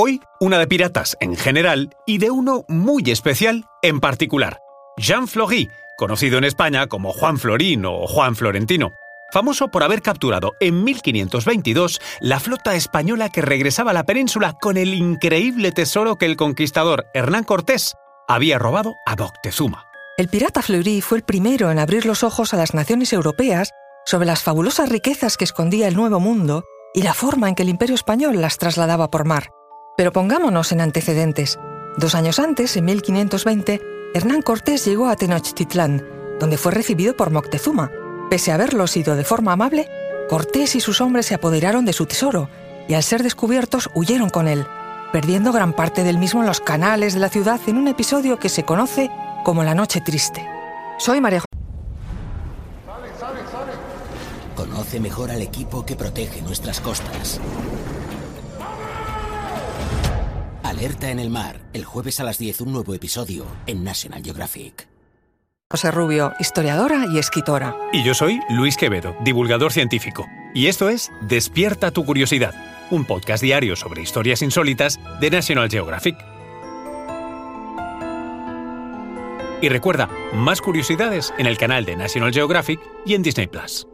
Hoy, una de piratas en general y de uno muy especial en particular, Jean Flory, conocido en España como Juan Florín o Juan Florentino, famoso por haber capturado en 1522 la flota española que regresaba a la península con el increíble tesoro que el conquistador Hernán Cortés había robado a Moctezuma. El pirata Fleury fue el primero en abrir los ojos a las naciones europeas sobre las fabulosas riquezas que escondía el Nuevo Mundo y la forma en que el Imperio español las trasladaba por mar. Pero pongámonos en antecedentes. Dos años antes, en 1520, Hernán Cortés llegó a Tenochtitlán, donde fue recibido por Moctezuma. Pese a haberlo sido de forma amable, Cortés y sus hombres se apoderaron de su tesoro y al ser descubiertos huyeron con él, perdiendo gran parte del mismo en los canales de la ciudad en un episodio que se conoce como la Noche Triste. Soy María Conoce mejor al equipo que protege nuestras costas. Alerta en el mar, el jueves a las 10 un nuevo episodio en National Geographic. José Rubio, historiadora y escritora. Y yo soy Luis Quevedo, divulgador científico. Y esto es Despierta tu curiosidad, un podcast diario sobre historias insólitas de National Geographic. Y recuerda, más curiosidades en el canal de National Geographic y en Disney Plus.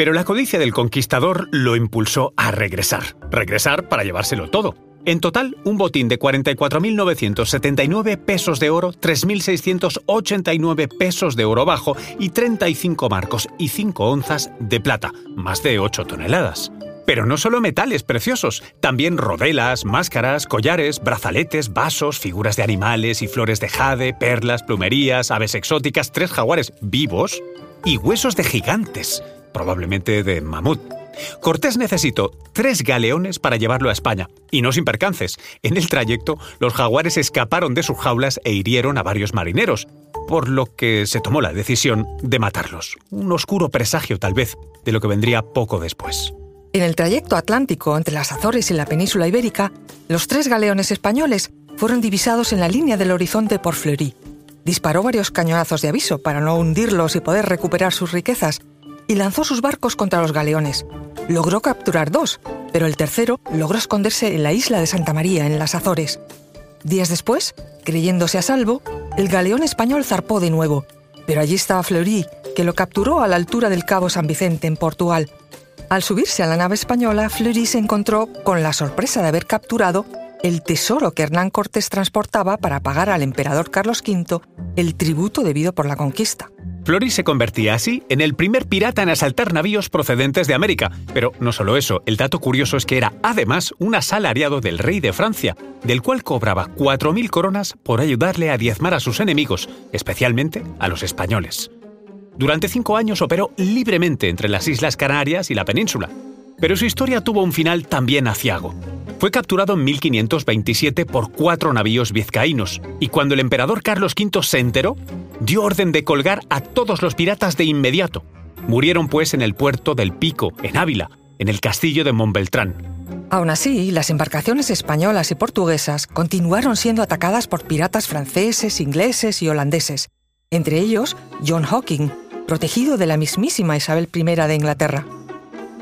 Pero la codicia del conquistador lo impulsó a regresar. Regresar para llevárselo todo. En total, un botín de 44.979 pesos de oro, 3.689 pesos de oro bajo y 35 marcos y 5 onzas de plata, más de 8 toneladas. Pero no solo metales preciosos, también rodelas, máscaras, collares, brazaletes, vasos, figuras de animales y flores de jade, perlas, plumerías, aves exóticas, tres jaguares vivos y huesos de gigantes, probablemente de mamut. Cortés necesitó tres galeones para llevarlo a España, y no sin percances. En el trayecto, los jaguares escaparon de sus jaulas e hirieron a varios marineros, por lo que se tomó la decisión de matarlos. Un oscuro presagio, tal vez, de lo que vendría poco después. En el trayecto atlántico entre las Azores y la península ibérica, los tres galeones españoles fueron divisados en la línea del horizonte por Fleury. Disparó varios cañonazos de aviso para no hundirlos y poder recuperar sus riquezas, y lanzó sus barcos contra los galeones. Logró capturar dos, pero el tercero logró esconderse en la isla de Santa María, en las Azores. Días después, creyéndose a salvo, el galeón español zarpó de nuevo, pero allí estaba Fleury, que lo capturó a la altura del Cabo San Vicente, en Portugal. Al subirse a la nave española, Fleury se encontró con la sorpresa de haber capturado el tesoro que Hernán Cortés transportaba para pagar al emperador Carlos V el tributo debido por la conquista. Fleury se convertía así en el primer pirata en asaltar navíos procedentes de América. Pero no solo eso, el dato curioso es que era además un asalariado del rey de Francia, del cual cobraba 4.000 coronas por ayudarle a diezmar a sus enemigos, especialmente a los españoles. Durante cinco años operó libremente entre las Islas Canarias y la península, pero su historia tuvo un final también aciago. Fue capturado en 1527 por cuatro navíos vizcaínos, y cuando el emperador Carlos V se enteró, dio orden de colgar a todos los piratas de inmediato. Murieron pues en el puerto del Pico, en Ávila, en el castillo de Montbeltrán. Aún así, las embarcaciones españolas y portuguesas continuaron siendo atacadas por piratas franceses, ingleses y holandeses, entre ellos John Hawking, protegido de la mismísima Isabel I de Inglaterra.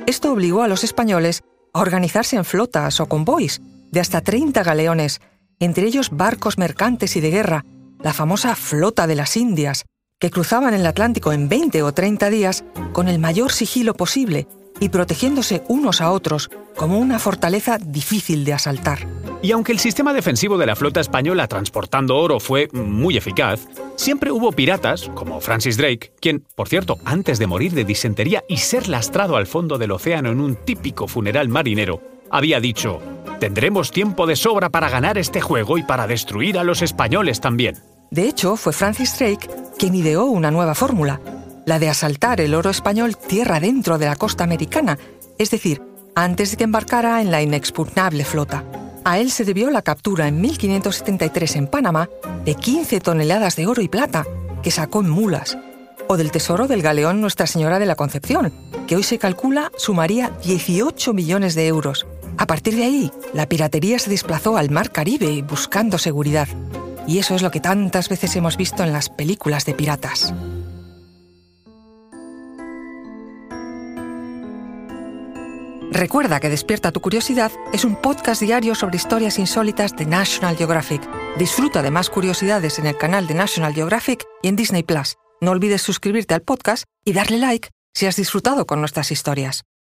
Esto obligó a los españoles a organizarse en flotas o convoys de hasta 30 galeones, entre ellos barcos mercantes y de guerra, la famosa Flota de las Indias, que cruzaban el Atlántico en 20 o 30 días con el mayor sigilo posible y protegiéndose unos a otros como una fortaleza difícil de asaltar. Y aunque el sistema defensivo de la flota española transportando oro fue muy eficaz, siempre hubo piratas, como Francis Drake, quien, por cierto, antes de morir de disentería y ser lastrado al fondo del océano en un típico funeral marinero, había dicho, tendremos tiempo de sobra para ganar este juego y para destruir a los españoles también. De hecho, fue Francis Drake quien ideó una nueva fórmula, la de asaltar el oro español tierra dentro de la costa americana, es decir, antes de que embarcara en la inexpugnable flota. A él se debió la captura en 1573 en Panamá de 15 toneladas de oro y plata que sacó en mulas, o del tesoro del galeón Nuestra Señora de la Concepción, que hoy se calcula sumaría 18 millones de euros. A partir de ahí, la piratería se desplazó al mar Caribe buscando seguridad. Y eso es lo que tantas veces hemos visto en las películas de piratas. Recuerda que Despierta tu Curiosidad es un podcast diario sobre historias insólitas de National Geographic. Disfruta de más curiosidades en el canal de National Geographic y en Disney Plus. No olvides suscribirte al podcast y darle like si has disfrutado con nuestras historias.